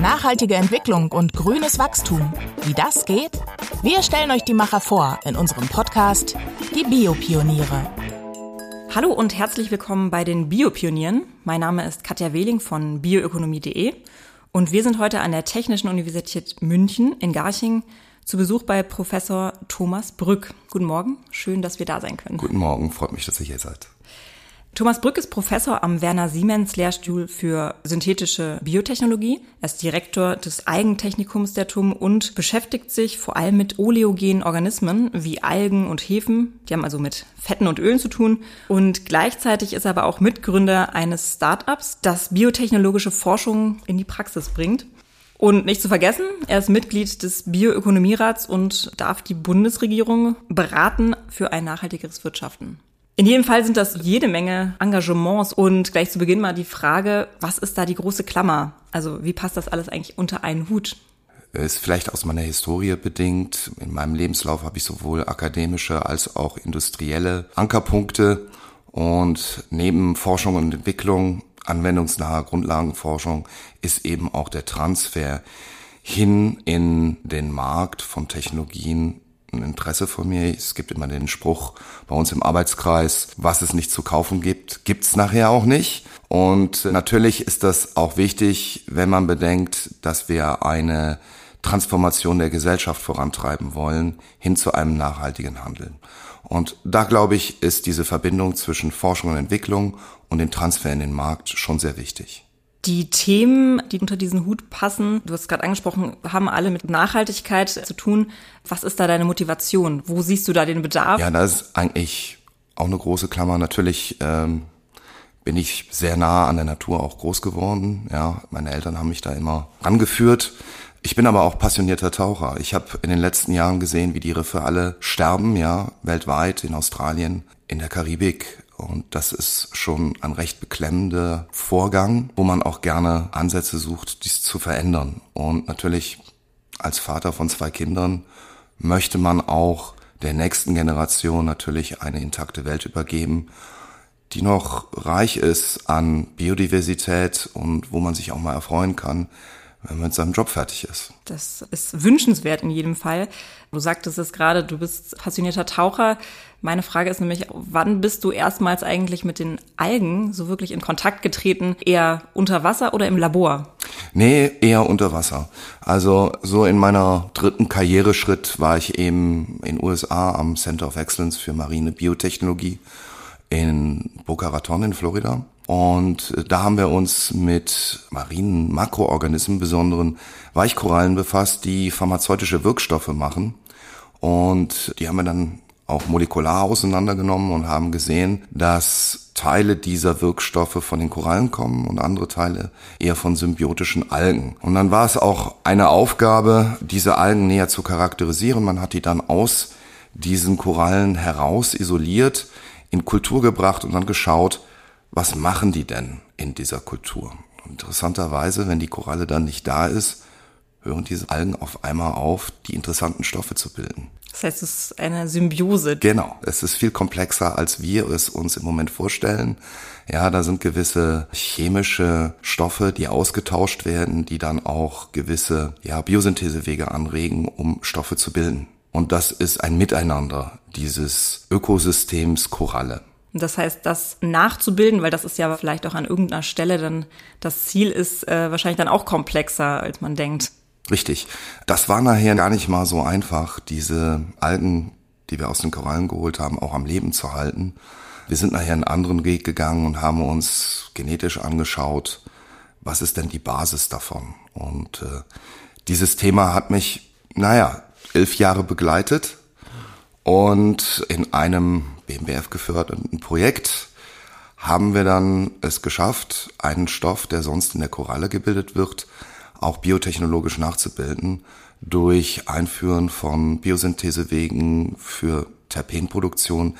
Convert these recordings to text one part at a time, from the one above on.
Nachhaltige Entwicklung und grünes Wachstum. Wie das geht? Wir stellen euch die Macher vor in unserem Podcast Die Biopioniere. Hallo und herzlich willkommen bei den Biopionieren. Mein Name ist Katja Wehling von bioökonomie.de und wir sind heute an der Technischen Universität München in Garching zu Besuch bei Professor Thomas Brück. Guten Morgen, schön, dass wir da sein können. Guten Morgen, freut mich, dass ihr hier seid. Thomas Brück ist Professor am Werner Siemens Lehrstuhl für synthetische Biotechnologie. Er ist Direktor des Eigentechnikums der TUM und beschäftigt sich vor allem mit oleogenen Organismen wie Algen und Hefen. Die haben also mit Fetten und Ölen zu tun. Und gleichzeitig ist er aber auch Mitgründer eines Startups, das biotechnologische Forschung in die Praxis bringt. Und nicht zu vergessen, er ist Mitglied des Bioökonomierats und darf die Bundesregierung beraten für ein nachhaltigeres Wirtschaften. In jedem Fall sind das jede Menge Engagements und gleich zu Beginn mal die Frage, was ist da die große Klammer? Also wie passt das alles eigentlich unter einen Hut? Ist vielleicht aus meiner Historie bedingt. In meinem Lebenslauf habe ich sowohl akademische als auch industrielle Ankerpunkte und neben Forschung und Entwicklung anwendungsnahe Grundlagenforschung ist eben auch der Transfer hin in den Markt von Technologien ein Interesse von mir. Es gibt immer den Spruch bei uns im Arbeitskreis, was es nicht zu kaufen gibt, gibt's nachher auch nicht. Und natürlich ist das auch wichtig, wenn man bedenkt, dass wir eine Transformation der Gesellschaft vorantreiben wollen, hin zu einem nachhaltigen Handeln. Und da glaube ich, ist diese Verbindung zwischen Forschung und Entwicklung und dem Transfer in den Markt schon sehr wichtig. Die Themen, die unter diesen Hut passen, du hast gerade angesprochen, haben alle mit Nachhaltigkeit zu tun. Was ist da deine Motivation? Wo siehst du da den Bedarf? Ja, das ist eigentlich auch eine große Klammer. Natürlich ähm, bin ich sehr nah an der Natur auch groß geworden. Ja, meine Eltern haben mich da immer rangeführt. Ich bin aber auch passionierter Taucher. Ich habe in den letzten Jahren gesehen, wie die Riffe alle sterben, ja, weltweit, in Australien, in der Karibik. Und das ist schon ein recht beklemmender Vorgang, wo man auch gerne Ansätze sucht, dies zu verändern. Und natürlich als Vater von zwei Kindern möchte man auch der nächsten Generation natürlich eine intakte Welt übergeben, die noch reich ist an Biodiversität und wo man sich auch mal erfreuen kann, wenn man mit seinem Job fertig ist. Das ist wünschenswert in jedem Fall. Du sagtest es gerade, du bist passionierter Taucher. Meine Frage ist nämlich, wann bist du erstmals eigentlich mit den Algen so wirklich in Kontakt getreten? Eher unter Wasser oder im Labor? Nee, eher unter Wasser. Also so in meiner dritten Karriereschritt war ich eben in USA am Center of Excellence für marine Biotechnologie in Boca Raton in Florida. Und da haben wir uns mit marinen Makroorganismen, besonderen Weichkorallen befasst, die pharmazeutische Wirkstoffe machen. Und die haben wir dann auch molekular auseinandergenommen und haben gesehen, dass Teile dieser Wirkstoffe von den Korallen kommen und andere Teile eher von symbiotischen Algen. Und dann war es auch eine Aufgabe, diese Algen näher zu charakterisieren. Man hat die dann aus diesen Korallen heraus isoliert, in Kultur gebracht und dann geschaut, was machen die denn in dieser Kultur? Interessanterweise, wenn die Koralle dann nicht da ist, hören diese Algen auf einmal auf, die interessanten Stoffe zu bilden. Das heißt, es ist eine Symbiose. Genau. Es ist viel komplexer, als wir es uns im Moment vorstellen. Ja, da sind gewisse chemische Stoffe, die ausgetauscht werden, die dann auch gewisse ja, Biosynthesewege anregen, um Stoffe zu bilden. Und das ist ein Miteinander dieses Ökosystems Koralle. Das heißt, das nachzubilden, weil das ist ja vielleicht auch an irgendeiner Stelle dann das Ziel ist, äh, wahrscheinlich dann auch komplexer, als man denkt. Richtig. Das war nachher gar nicht mal so einfach, diese Algen, die wir aus den Korallen geholt haben, auch am Leben zu halten. Wir sind nachher einen anderen Weg gegangen und haben uns genetisch angeschaut, was ist denn die Basis davon? Und äh, dieses Thema hat mich, naja, elf Jahre begleitet und in einem BMBF geförderten Projekt haben wir dann es geschafft, einen Stoff, der sonst in der Koralle gebildet wird, auch biotechnologisch nachzubilden durch Einführen von Biosynthesewegen für Terpenproduktion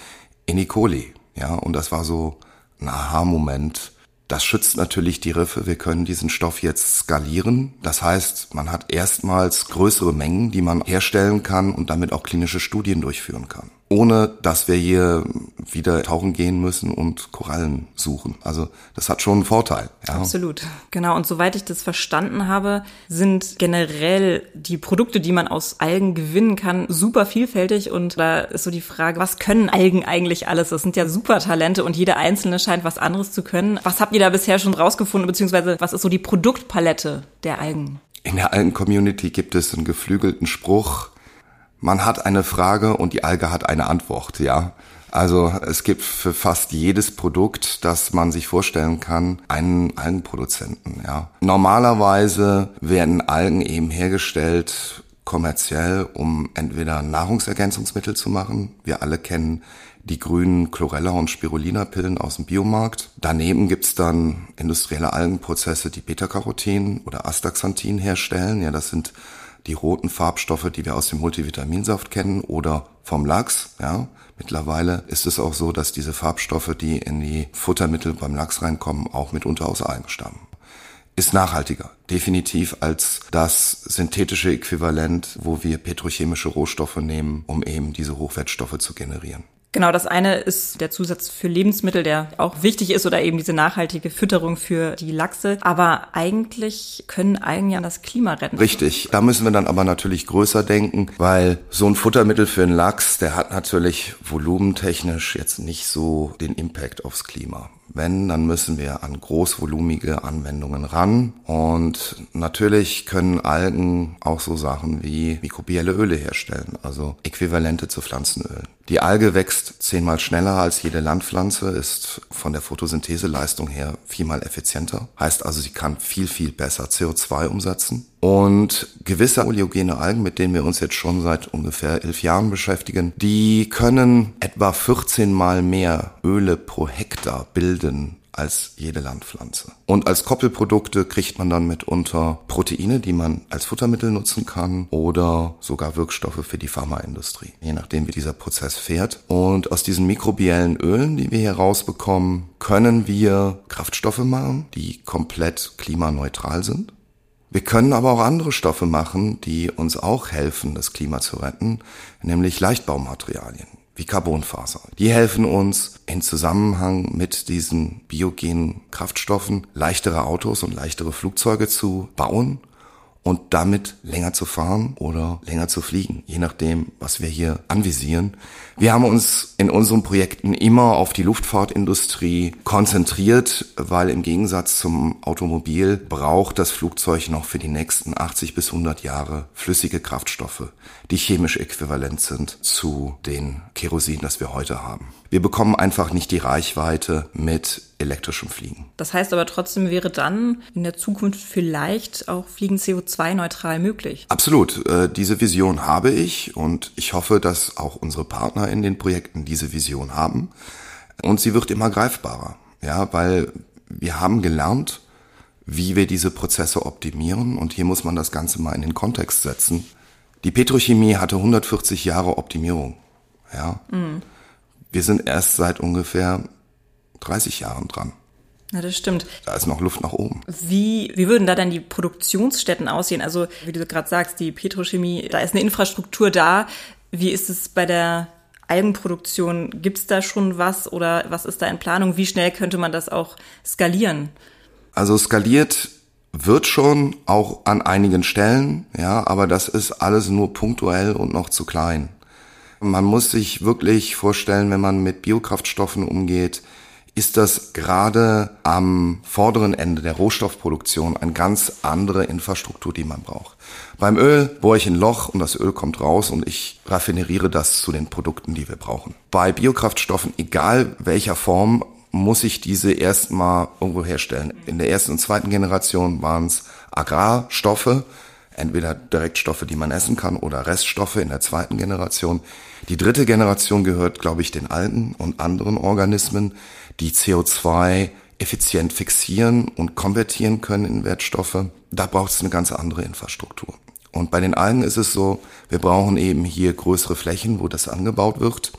in E. coli. Ja, und das war so ein Aha-Moment. Das schützt natürlich die Riffe. Wir können diesen Stoff jetzt skalieren. Das heißt, man hat erstmals größere Mengen, die man herstellen kann und damit auch klinische Studien durchführen kann. Ohne dass wir hier wieder tauchen gehen müssen und Korallen suchen. Also das hat schon einen Vorteil. Ja. Absolut. Genau. Und soweit ich das verstanden habe, sind generell die Produkte, die man aus Algen gewinnen kann, super vielfältig. Und da ist so die Frage, was können Algen eigentlich alles? Das sind ja super Talente und jeder einzelne scheint was anderes zu können. Was habt ihr da bisher schon rausgefunden, beziehungsweise was ist so die Produktpalette der Algen? In der Algen-Community gibt es einen geflügelten Spruch, man hat eine Frage und die Alge hat eine Antwort, ja. Also es gibt für fast jedes Produkt, das man sich vorstellen kann, einen Algenproduzenten, ja. Normalerweise werden Algen eben hergestellt kommerziell, um entweder Nahrungsergänzungsmittel zu machen. Wir alle kennen die grünen Chlorella- und Spirulina-Pillen aus dem Biomarkt. Daneben gibt's dann industrielle Algenprozesse, die Beta-Carotin oder Astaxanthin herstellen. Ja, das sind die roten Farbstoffe, die wir aus dem Multivitaminsaft kennen oder vom Lachs. Ja, mittlerweile ist es auch so, dass diese Farbstoffe, die in die Futtermittel beim Lachs reinkommen, auch mitunter aus Algen stammen. Ist nachhaltiger, definitiv als das synthetische Äquivalent, wo wir petrochemische Rohstoffe nehmen, um eben diese Hochwertstoffe zu generieren. Genau, das eine ist der Zusatz für Lebensmittel, der auch wichtig ist oder eben diese nachhaltige Fütterung für die Lachse. Aber eigentlich können Algen ja das Klima retten. Richtig. Da müssen wir dann aber natürlich größer denken, weil so ein Futtermittel für einen Lachs, der hat natürlich volumentechnisch jetzt nicht so den Impact aufs Klima. Wenn, dann müssen wir an großvolumige Anwendungen ran. Und natürlich können Algen auch so Sachen wie mikrobielle Öle herstellen, also Äquivalente zu Pflanzenölen. Die Alge wächst zehnmal schneller als jede Landpflanze, ist von der Photosyntheseleistung her viermal effizienter. Heißt also, sie kann viel, viel besser CO2 umsetzen. Und gewisse oleogene Algen, mit denen wir uns jetzt schon seit ungefähr elf Jahren beschäftigen, die können etwa 14 mal mehr Öle pro Hektar bilden als jede Landpflanze. Und als Koppelprodukte kriegt man dann mitunter Proteine, die man als Futtermittel nutzen kann oder sogar Wirkstoffe für die Pharmaindustrie, je nachdem wie dieser Prozess fährt. Und aus diesen mikrobiellen Ölen, die wir hier rausbekommen, können wir Kraftstoffe machen, die komplett klimaneutral sind. Wir können aber auch andere Stoffe machen, die uns auch helfen, das Klima zu retten, nämlich Leichtbaumaterialien wie Carbonfaser. Die helfen uns in Zusammenhang mit diesen biogenen Kraftstoffen leichtere Autos und leichtere Flugzeuge zu bauen und damit länger zu fahren oder länger zu fliegen, je nachdem, was wir hier anvisieren. Wir haben uns in unseren Projekten immer auf die Luftfahrtindustrie konzentriert, weil im Gegensatz zum Automobil braucht das Flugzeug noch für die nächsten 80 bis 100 Jahre flüssige Kraftstoffe, die chemisch äquivalent sind zu den Kerosin, das wir heute haben. Wir bekommen einfach nicht die Reichweite mit elektrischem Fliegen. Das heißt aber trotzdem wäre dann in der Zukunft vielleicht auch Fliegen CO2-neutral möglich. Absolut. Äh, diese Vision habe ich und ich hoffe, dass auch unsere Partner in den Projekten diese Vision haben. Und sie wird immer greifbarer. Ja, weil wir haben gelernt, wie wir diese Prozesse optimieren und hier muss man das Ganze mal in den Kontext setzen. Die Petrochemie hatte 140 Jahre Optimierung. Ja. Mhm. Wir sind erst seit ungefähr 30 Jahren dran. Ja, das stimmt. Da ist noch Luft nach oben. Wie, wie würden da dann die Produktionsstätten aussehen? Also, wie du gerade sagst, die Petrochemie, da ist eine Infrastruktur da. Wie ist es bei der Algenproduktion? Gibt es da schon was oder was ist da in Planung? Wie schnell könnte man das auch skalieren? Also skaliert wird schon auch an einigen Stellen, ja, aber das ist alles nur punktuell und noch zu klein. Man muss sich wirklich vorstellen, wenn man mit Biokraftstoffen umgeht, ist das gerade am vorderen Ende der Rohstoffproduktion eine ganz andere Infrastruktur, die man braucht. Beim Öl bohre ich ein Loch und das Öl kommt raus und ich raffineriere das zu den Produkten, die wir brauchen. Bei Biokraftstoffen, egal welcher Form, muss ich diese erstmal irgendwo herstellen. In der ersten und zweiten Generation waren es Agrarstoffe, entweder Direktstoffe, die man essen kann, oder Reststoffe in der zweiten Generation. Die dritte Generation gehört, glaube ich, den Algen und anderen Organismen, die CO2 effizient fixieren und konvertieren können in Wertstoffe. Da braucht es eine ganz andere Infrastruktur. Und bei den Algen ist es so, wir brauchen eben hier größere Flächen, wo das angebaut wird.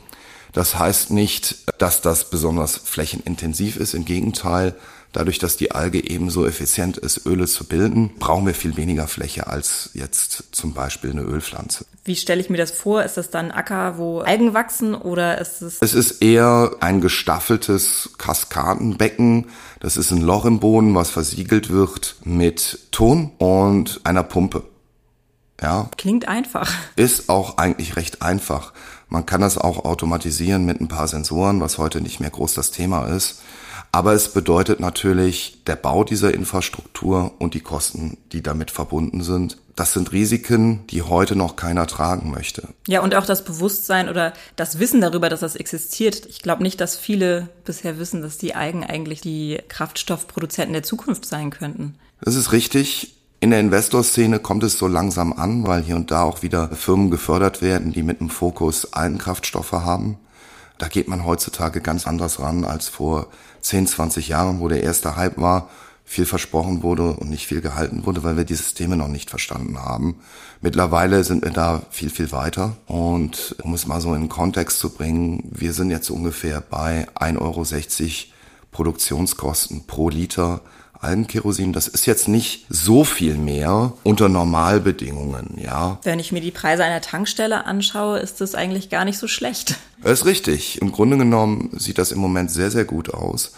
Das heißt nicht, dass das besonders flächenintensiv ist. Im Gegenteil, Dadurch, dass die Alge eben so effizient ist, Öle zu bilden, brauchen wir viel weniger Fläche als jetzt zum Beispiel eine Ölpflanze. Wie stelle ich mir das vor? Ist das dann Acker, wo Algen wachsen oder ist es? Es ist eher ein gestaffeltes Kaskadenbecken. Das ist ein Loch im Boden, was versiegelt wird mit Ton und einer Pumpe. Ja. Klingt einfach. Ist auch eigentlich recht einfach. Man kann das auch automatisieren mit ein paar Sensoren, was heute nicht mehr groß das Thema ist. Aber es bedeutet natürlich der Bau dieser Infrastruktur und die Kosten, die damit verbunden sind. Das sind Risiken, die heute noch keiner tragen möchte. Ja, und auch das Bewusstsein oder das Wissen darüber, dass das existiert. Ich glaube nicht, dass viele bisher wissen, dass die Algen eigentlich die Kraftstoffproduzenten der Zukunft sein könnten. Das ist richtig. In der Investorszene kommt es so langsam an, weil hier und da auch wieder Firmen gefördert werden, die mit einem Fokus Algenkraftstoffe haben. Da geht man heutzutage ganz anders ran als vor 10, 20 Jahren, wo der erste Hype war, viel versprochen wurde und nicht viel gehalten wurde, weil wir die Systeme noch nicht verstanden haben. Mittlerweile sind wir da viel, viel weiter. Und um es mal so in den Kontext zu bringen, wir sind jetzt ungefähr bei 1,60 Euro Produktionskosten pro Liter Algenkerosin, das ist jetzt nicht so viel mehr unter Normalbedingungen, ja. Wenn ich mir die Preise einer Tankstelle anschaue, ist das eigentlich gar nicht so schlecht. Das ist richtig. Im Grunde genommen sieht das im Moment sehr, sehr gut aus.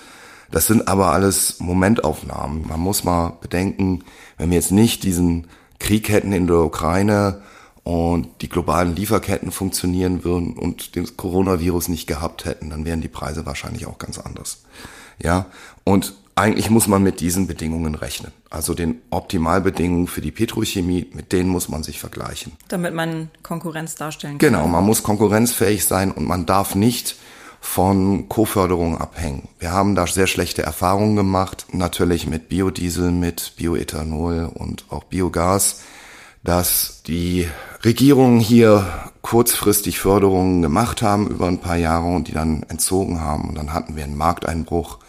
Das sind aber alles Momentaufnahmen. Man muss mal bedenken, wenn wir jetzt nicht diesen Krieg hätten in der Ukraine und die globalen Lieferketten funktionieren würden und den Coronavirus nicht gehabt hätten, dann wären die Preise wahrscheinlich auch ganz anders. Ja, und eigentlich muss man mit diesen Bedingungen rechnen. Also den Optimalbedingungen für die Petrochemie, mit denen muss man sich vergleichen. Damit man Konkurrenz darstellen kann. Genau, man muss konkurrenzfähig sein und man darf nicht von Koförderung abhängen. Wir haben da sehr schlechte Erfahrungen gemacht, natürlich mit Biodiesel, mit Bioethanol und auch Biogas, dass die Regierungen hier kurzfristig Förderungen gemacht haben über ein paar Jahre und die dann entzogen haben und dann hatten wir einen Markteinbruch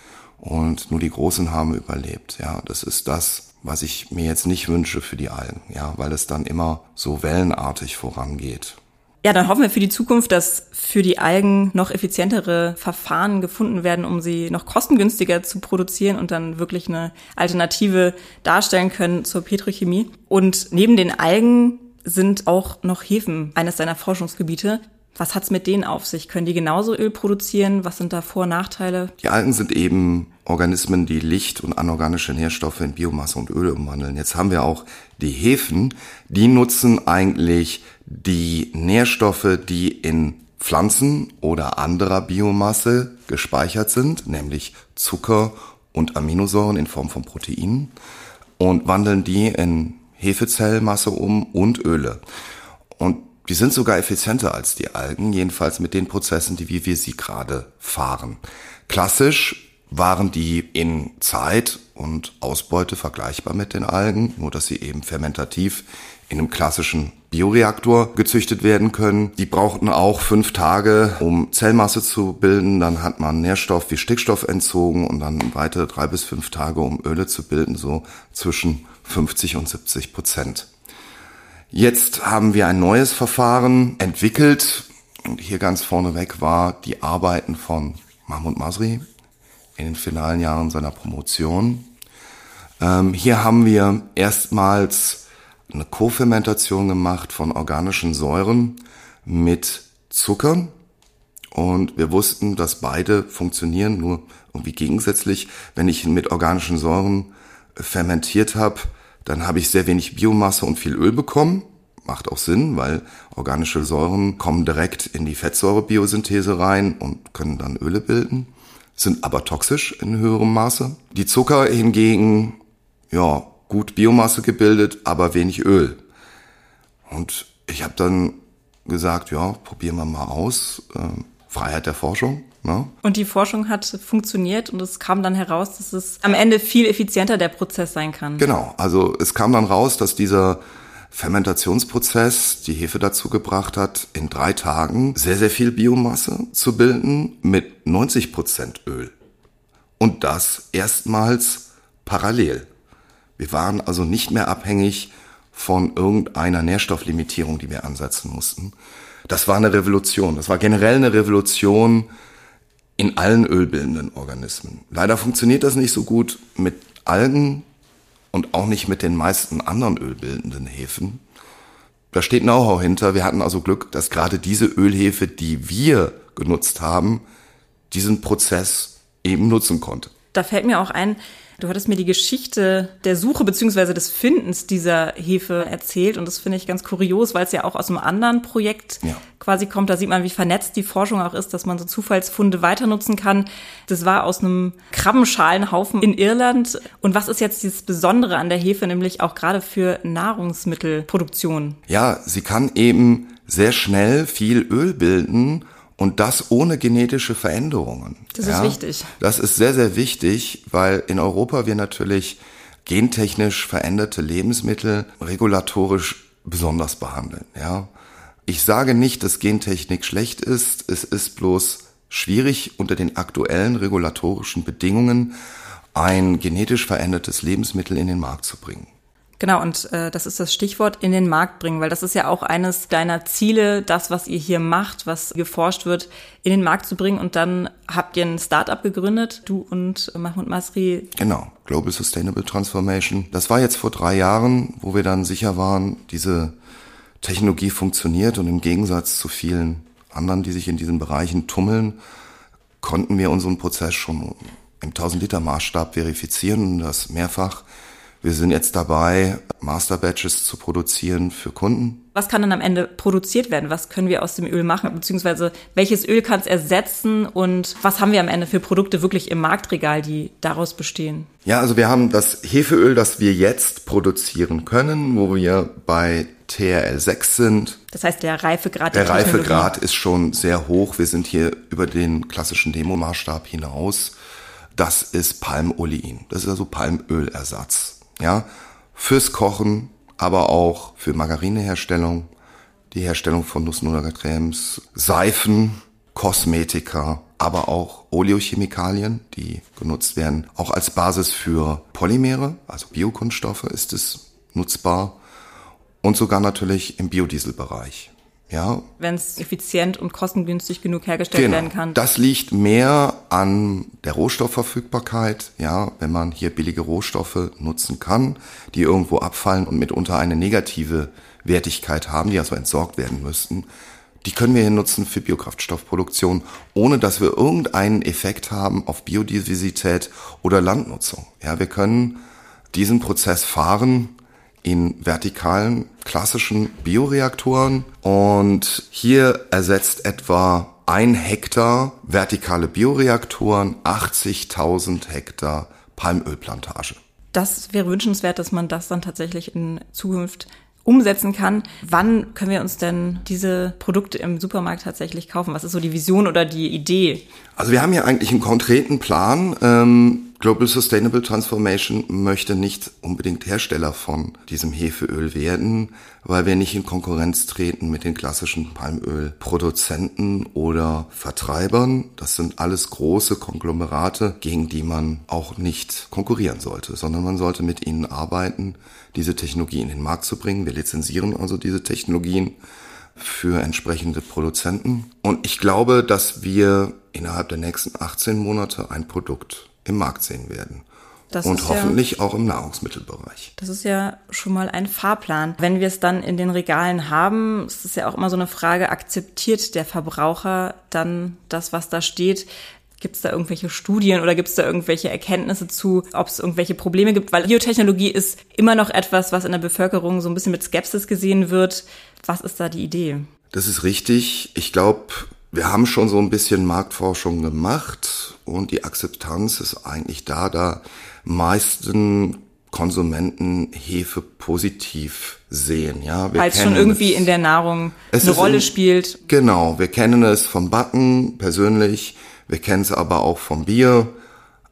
und nur die Großen haben überlebt. Ja, das ist das, was ich mir jetzt nicht wünsche für die Algen, ja, weil es dann immer so wellenartig vorangeht. Ja, dann hoffen wir für die Zukunft, dass für die Algen noch effizientere Verfahren gefunden werden, um sie noch kostengünstiger zu produzieren und dann wirklich eine Alternative darstellen können zur Petrochemie. Und neben den Algen sind auch noch Hefen eines seiner Forschungsgebiete. Was hat's mit denen auf sich? Können die genauso Öl produzieren? Was sind da Vor- und Nachteile? Die Algen sind eben Organismen, die Licht und anorganische Nährstoffe in Biomasse und Öl umwandeln. Jetzt haben wir auch die Hefen, die nutzen eigentlich die Nährstoffe, die in Pflanzen oder anderer Biomasse gespeichert sind, nämlich Zucker und Aminosäuren in Form von Proteinen und wandeln die in Hefezellmasse um und Öle. Und die sind sogar effizienter als die Algen, jedenfalls mit den Prozessen, die wie wir sie gerade fahren. Klassisch waren die in Zeit und Ausbeute vergleichbar mit den Algen, nur dass sie eben fermentativ in einem klassischen Bioreaktor gezüchtet werden können. Die brauchten auch fünf Tage, um Zellmasse zu bilden. Dann hat man Nährstoff wie Stickstoff entzogen und dann weitere drei bis fünf Tage, um Öle zu bilden, so zwischen 50 und 70 Prozent. Jetzt haben wir ein neues Verfahren entwickelt. Und hier ganz vorneweg war die Arbeiten von Mahmoud Masri in den finalen Jahren seiner Promotion. Ähm, hier haben wir erstmals eine Kofermentation gemacht von organischen Säuren mit Zuckern. Und wir wussten, dass beide funktionieren, nur irgendwie gegensätzlich. Wenn ich mit organischen Säuren fermentiert habe, dann habe ich sehr wenig Biomasse und viel Öl bekommen. Macht auch Sinn, weil organische Säuren kommen direkt in die Fettsäurebiosynthese rein und können dann Öle bilden, sind aber toxisch in höherem Maße. Die Zucker hingegen, ja, gut Biomasse gebildet, aber wenig Öl. Und ich habe dann gesagt, ja, probieren wir mal aus. Äh, Freiheit der Forschung. Ne? Und die Forschung hat funktioniert und es kam dann heraus, dass es am Ende viel effizienter der Prozess sein kann. Genau, also es kam dann raus, dass dieser Fermentationsprozess die Hefe dazu gebracht hat, in drei Tagen sehr, sehr viel Biomasse zu bilden mit 90 Prozent Öl. Und das erstmals parallel. Wir waren also nicht mehr abhängig von irgendeiner Nährstofflimitierung, die wir ansetzen mussten. Das war eine Revolution. Das war generell eine Revolution in allen ölbildenden Organismen. Leider funktioniert das nicht so gut mit Algen und auch nicht mit den meisten anderen ölbildenden Hefen. Da steht Know-how hinter. Wir hatten also Glück, dass gerade diese Ölhefe, die wir genutzt haben, diesen Prozess eben nutzen konnte. Da fällt mir auch ein, Du hattest mir die Geschichte der Suche beziehungsweise des Findens dieser Hefe erzählt und das finde ich ganz kurios, weil es ja auch aus einem anderen Projekt ja. quasi kommt. Da sieht man, wie vernetzt die Forschung auch ist, dass man so Zufallsfunde weiter nutzen kann. Das war aus einem Krabbenschalenhaufen in Irland. Und was ist jetzt dieses Besondere an der Hefe, nämlich auch gerade für Nahrungsmittelproduktion? Ja, sie kann eben sehr schnell viel Öl bilden und das ohne genetische Veränderungen. Das ja, ist wichtig. Das ist sehr, sehr wichtig, weil in Europa wir natürlich gentechnisch veränderte Lebensmittel regulatorisch besonders behandeln. Ja. Ich sage nicht, dass Gentechnik schlecht ist. Es ist bloß schwierig unter den aktuellen regulatorischen Bedingungen ein genetisch verändertes Lebensmittel in den Markt zu bringen. Genau, und äh, das ist das Stichwort in den Markt bringen, weil das ist ja auch eines deiner Ziele, das, was ihr hier macht, was geforscht wird, in den Markt zu bringen. Und dann habt ihr ein Startup gegründet, du und Mahmoud Masri. Genau, Global Sustainable Transformation. Das war jetzt vor drei Jahren, wo wir dann sicher waren, diese Technologie funktioniert und im Gegensatz zu vielen anderen, die sich in diesen Bereichen tummeln, konnten wir unseren Prozess schon im 1000-Liter-Maßstab verifizieren und das mehrfach wir sind jetzt dabei, Master Batches zu produzieren für Kunden. Was kann dann am Ende produziert werden? Was können wir aus dem Öl machen? Beziehungsweise welches Öl kann es ersetzen? Und was haben wir am Ende für Produkte wirklich im Marktregal, die daraus bestehen? Ja, also wir haben das Hefeöl, das wir jetzt produzieren können, wo wir bei TRL 6 sind. Das heißt, der Reifegrad der, der Reifegrad ist schon sehr hoch. Wir sind hier über den klassischen Demomaßstab hinaus. Das ist Palmolein. Das ist also Palmölersatz ja, fürs Kochen, aber auch für Margarineherstellung, die Herstellung von Nussnusscremes, Seifen, Kosmetika, aber auch Oleochemikalien, die genutzt werden. Auch als Basis für Polymere, also Biokunststoffe ist es nutzbar und sogar natürlich im Biodieselbereich. Ja. Wenn es effizient und kostengünstig genug hergestellt genau. werden kann. Das liegt mehr an der Rohstoffverfügbarkeit, ja, wenn man hier billige Rohstoffe nutzen kann, die irgendwo abfallen und mitunter eine negative Wertigkeit haben, die also entsorgt werden müssten. Die können wir hier nutzen für Biokraftstoffproduktion, ohne dass wir irgendeinen Effekt haben auf Biodiversität oder Landnutzung. Ja, wir können diesen Prozess fahren in vertikalen klassischen Bioreaktoren und hier ersetzt etwa ein Hektar vertikale Bioreaktoren 80.000 Hektar Palmölplantage. Das wäre wünschenswert, dass man das dann tatsächlich in Zukunft umsetzen kann. Wann können wir uns denn diese Produkte im Supermarkt tatsächlich kaufen? Was ist so die Vision oder die Idee? Also wir haben ja eigentlich einen konkreten Plan. Global Sustainable Transformation möchte nicht unbedingt Hersteller von diesem Hefeöl werden, weil wir nicht in Konkurrenz treten mit den klassischen Palmölproduzenten oder Vertreibern. Das sind alles große Konglomerate, gegen die man auch nicht konkurrieren sollte, sondern man sollte mit ihnen arbeiten, diese Technologie in den Markt zu bringen. Wir lizenzieren also diese Technologien für entsprechende Produzenten. Und ich glaube, dass wir innerhalb der nächsten 18 Monate ein Produkt im Markt sehen werden. Das und hoffentlich ja, auch im Nahrungsmittelbereich. Das ist ja schon mal ein Fahrplan. Wenn wir es dann in den Regalen haben, ist es ja auch immer so eine Frage, akzeptiert der Verbraucher dann das, was da steht? Gibt es da irgendwelche Studien oder gibt es da irgendwelche Erkenntnisse zu, ob es irgendwelche Probleme gibt? Weil Biotechnologie ist immer noch etwas, was in der Bevölkerung so ein bisschen mit Skepsis gesehen wird. Was ist da die Idee? Das ist richtig. Ich glaube, wir haben schon so ein bisschen Marktforschung gemacht und die Akzeptanz ist eigentlich da, da meisten Konsumenten Hefe positiv sehen. Ja, Weil es schon irgendwie es. in der Nahrung eine Rolle in, spielt. Genau, wir kennen es vom Backen persönlich, wir kennen es aber auch vom Bier.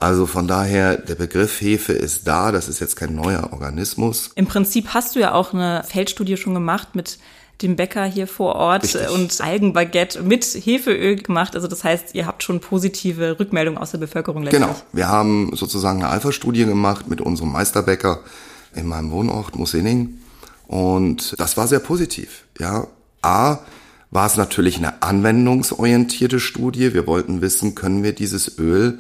Also von daher, der Begriff Hefe ist da, das ist jetzt kein neuer Organismus. Im Prinzip hast du ja auch eine Feldstudie schon gemacht mit dem Bäcker hier vor Ort Richtig. und Algenbaguette mit Hefeöl gemacht. Also das heißt, ihr habt schon positive Rückmeldungen aus der Bevölkerung letztlich. Genau. Wir haben sozusagen eine Alpha-Studie gemacht mit unserem Meisterbäcker in meinem Wohnort Musinning. Und das war sehr positiv. Ja, A, war es natürlich eine anwendungsorientierte Studie. Wir wollten wissen, können wir dieses Öl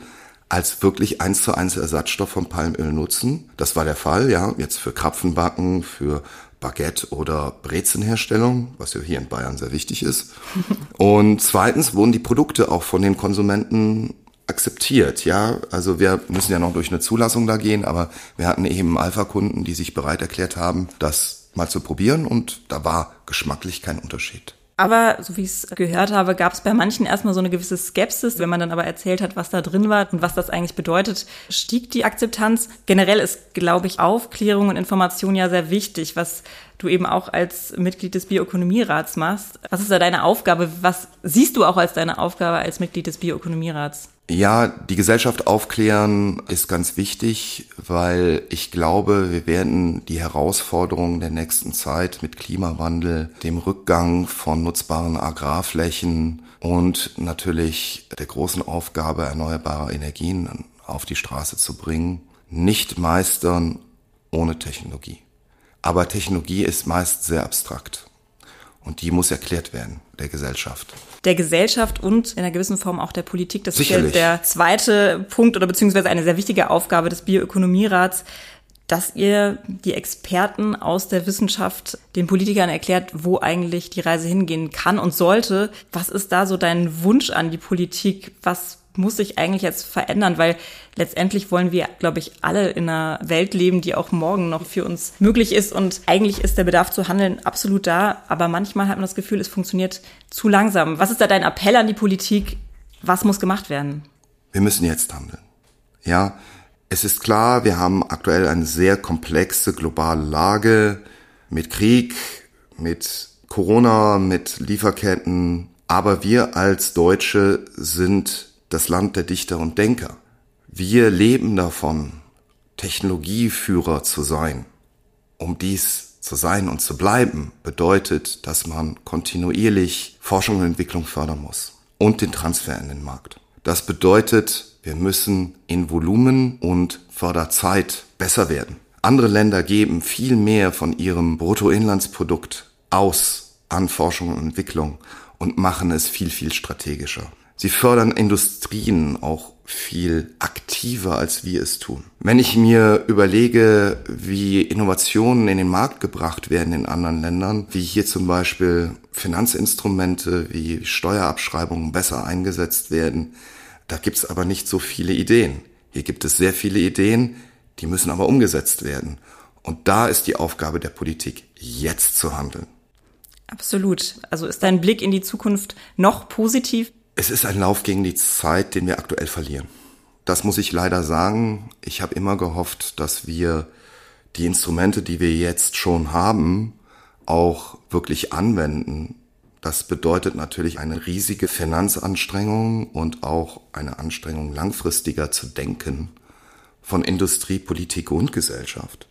als wirklich eins zu eins Ersatzstoff von Palmöl nutzen. Das war der Fall, ja. Jetzt für Krapfenbacken, für Baguette oder Brezenherstellung, was ja hier in Bayern sehr wichtig ist. Und zweitens wurden die Produkte auch von den Konsumenten akzeptiert, ja. Also wir müssen ja noch durch eine Zulassung da gehen, aber wir hatten eben Alpha-Kunden, die sich bereit erklärt haben, das mal zu probieren und da war geschmacklich kein Unterschied. Aber so wie ich es gehört habe, gab es bei manchen erstmal so eine gewisse Skepsis. Wenn man dann aber erzählt hat, was da drin war und was das eigentlich bedeutet, stieg die Akzeptanz. Generell ist, glaube ich, Aufklärung und Information ja sehr wichtig, was du eben auch als Mitglied des Bioökonomierats machst. Was ist da deine Aufgabe? Was siehst du auch als deine Aufgabe als Mitglied des Bioökonomierats? Ja, die Gesellschaft aufklären ist ganz wichtig, weil ich glaube, wir werden die Herausforderungen der nächsten Zeit mit Klimawandel, dem Rückgang von nutzbaren Agrarflächen und natürlich der großen Aufgabe erneuerbarer Energien auf die Straße zu bringen, nicht meistern ohne Technologie. Aber Technologie ist meist sehr abstrakt und die muss erklärt werden der Gesellschaft der Gesellschaft und in einer gewissen Form auch der Politik. Das Sicherlich. ist ja der zweite Punkt oder beziehungsweise eine sehr wichtige Aufgabe des Bioökonomierats, dass ihr die Experten aus der Wissenschaft den Politikern erklärt, wo eigentlich die Reise hingehen kann und sollte. Was ist da so dein Wunsch an die Politik? Was muss sich eigentlich jetzt verändern? Weil letztendlich wollen wir, glaube ich, alle in einer Welt leben, die auch morgen noch für uns möglich ist. Und eigentlich ist der Bedarf zu handeln absolut da. Aber manchmal hat man das Gefühl, es funktioniert zu langsam. Was ist da dein Appell an die Politik? Was muss gemacht werden? Wir müssen jetzt handeln. Ja, es ist klar, wir haben aktuell eine sehr komplexe globale Lage mit Krieg, mit Corona, mit Lieferketten. Aber wir als Deutsche sind das Land der Dichter und Denker. Wir leben davon, Technologieführer zu sein. Um dies zu sein und zu bleiben, bedeutet, dass man kontinuierlich Forschung und Entwicklung fördern muss und den Transfer in den Markt. Das bedeutet, wir müssen in Volumen und Förderzeit besser werden. Andere Länder geben viel mehr von ihrem Bruttoinlandsprodukt aus an Forschung und Entwicklung und machen es viel, viel strategischer. Sie fördern Industrien auch viel aktiver, als wir es tun. Wenn ich mir überlege, wie Innovationen in den Markt gebracht werden in anderen Ländern, wie hier zum Beispiel Finanzinstrumente wie Steuerabschreibungen besser eingesetzt werden, da gibt's aber nicht so viele Ideen. Hier gibt es sehr viele Ideen, die müssen aber umgesetzt werden. Und da ist die Aufgabe der Politik, jetzt zu handeln. Absolut. Also ist dein Blick in die Zukunft noch positiv? Es ist ein Lauf gegen die Zeit, den wir aktuell verlieren. Das muss ich leider sagen. Ich habe immer gehofft, dass wir die Instrumente, die wir jetzt schon haben, auch wirklich anwenden. Das bedeutet natürlich eine riesige Finanzanstrengung und auch eine Anstrengung langfristiger zu denken von Industrie, Politik und Gesellschaft.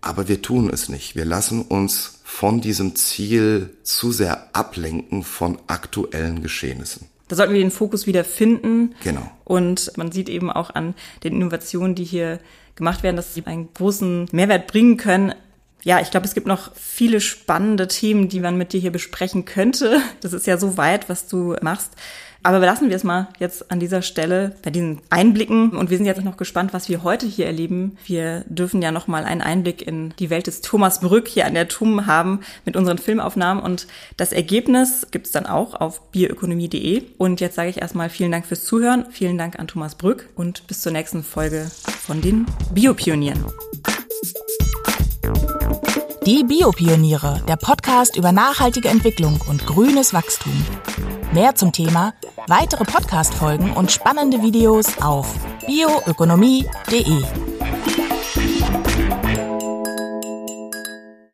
Aber wir tun es nicht. Wir lassen uns von diesem Ziel zu sehr ablenken von aktuellen Geschehnissen. Da sollten wir den Fokus wieder finden. Genau. Und man sieht eben auch an den Innovationen, die hier gemacht werden, dass sie einen großen Mehrwert bringen können. Ja, ich glaube, es gibt noch viele spannende Themen, die man mit dir hier besprechen könnte. Das ist ja so weit, was du machst. Aber belassen wir es mal jetzt an dieser Stelle bei diesen Einblicken. Und wir sind jetzt noch gespannt, was wir heute hier erleben. Wir dürfen ja noch mal einen Einblick in die Welt des Thomas Brück hier an der TUM haben mit unseren Filmaufnahmen. Und das Ergebnis gibt es dann auch auf bioökonomie.de. Und jetzt sage ich erstmal vielen Dank fürs Zuhören. Vielen Dank an Thomas Brück und bis zur nächsten Folge von den Biopionieren. Die Biopioniere, der Podcast über nachhaltige Entwicklung und grünes Wachstum. Mehr zum Thema, weitere Podcast-Folgen und spannende Videos auf bioökonomie.de.